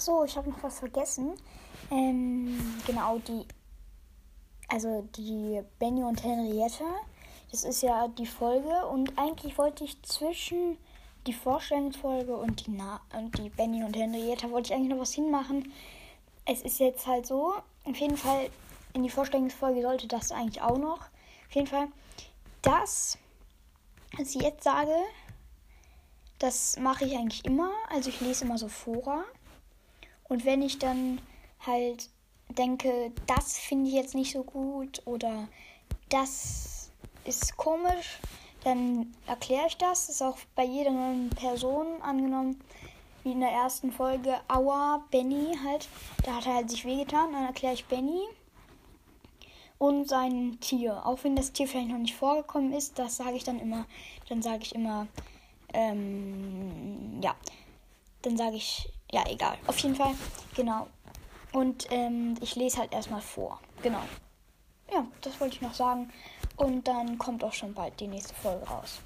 ach so, ich habe noch was vergessen. Ähm, genau, die, also die Benny und Henriette, das ist ja die Folge und eigentlich wollte ich zwischen die Vorstellungsfolge und die, Na und die Benny und Henriette wollte ich eigentlich noch was hinmachen. Es ist jetzt halt so, auf jeden Fall in die Vorstellungsfolge sollte das eigentlich auch noch. Auf jeden Fall, das, was ich jetzt sage, das mache ich eigentlich immer. Also ich lese immer so Fora. Und wenn ich dann halt denke, das finde ich jetzt nicht so gut oder das ist komisch, dann erkläre ich das. Das ist auch bei jeder neuen Person angenommen, wie in der ersten Folge, Aua, Benny halt. Da hat er halt sich wehgetan. Dann erkläre ich Benny und sein Tier. Auch wenn das Tier vielleicht noch nicht vorgekommen ist, das sage ich dann immer. Dann sage ich immer, ähm, ja. Dann sage ich, ja, egal. Auf jeden Fall, genau. Und ähm, ich lese halt erstmal vor. Genau. Ja, das wollte ich noch sagen. Und dann kommt auch schon bald die nächste Folge raus.